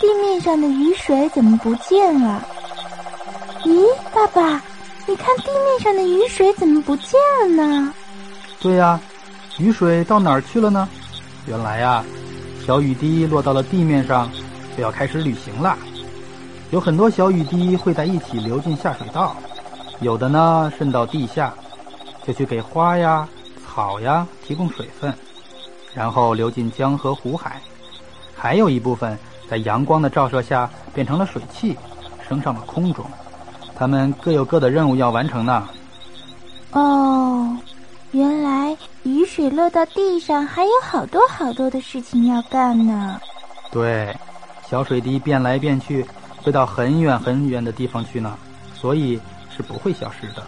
地面上的雨水怎么不见了？咦，爸爸，你看地面上的雨水怎么不见了呢？对呀，雨水到哪儿去了呢？原来呀，小雨滴落到了地面上，就要开始旅行了。有很多小雨滴会在一起流进下水道，有的呢渗到地下，就去给花呀、草呀提供水分，然后流进江河湖海。还有一部分在阳光的照射下变成了水汽，升上了空中。它们各有各的任务要完成呢。哦。原来雨水落到地上，还有好多好多的事情要干呢。对，小水滴变来变去，会到很远很远的地方去呢，所以是不会消失的。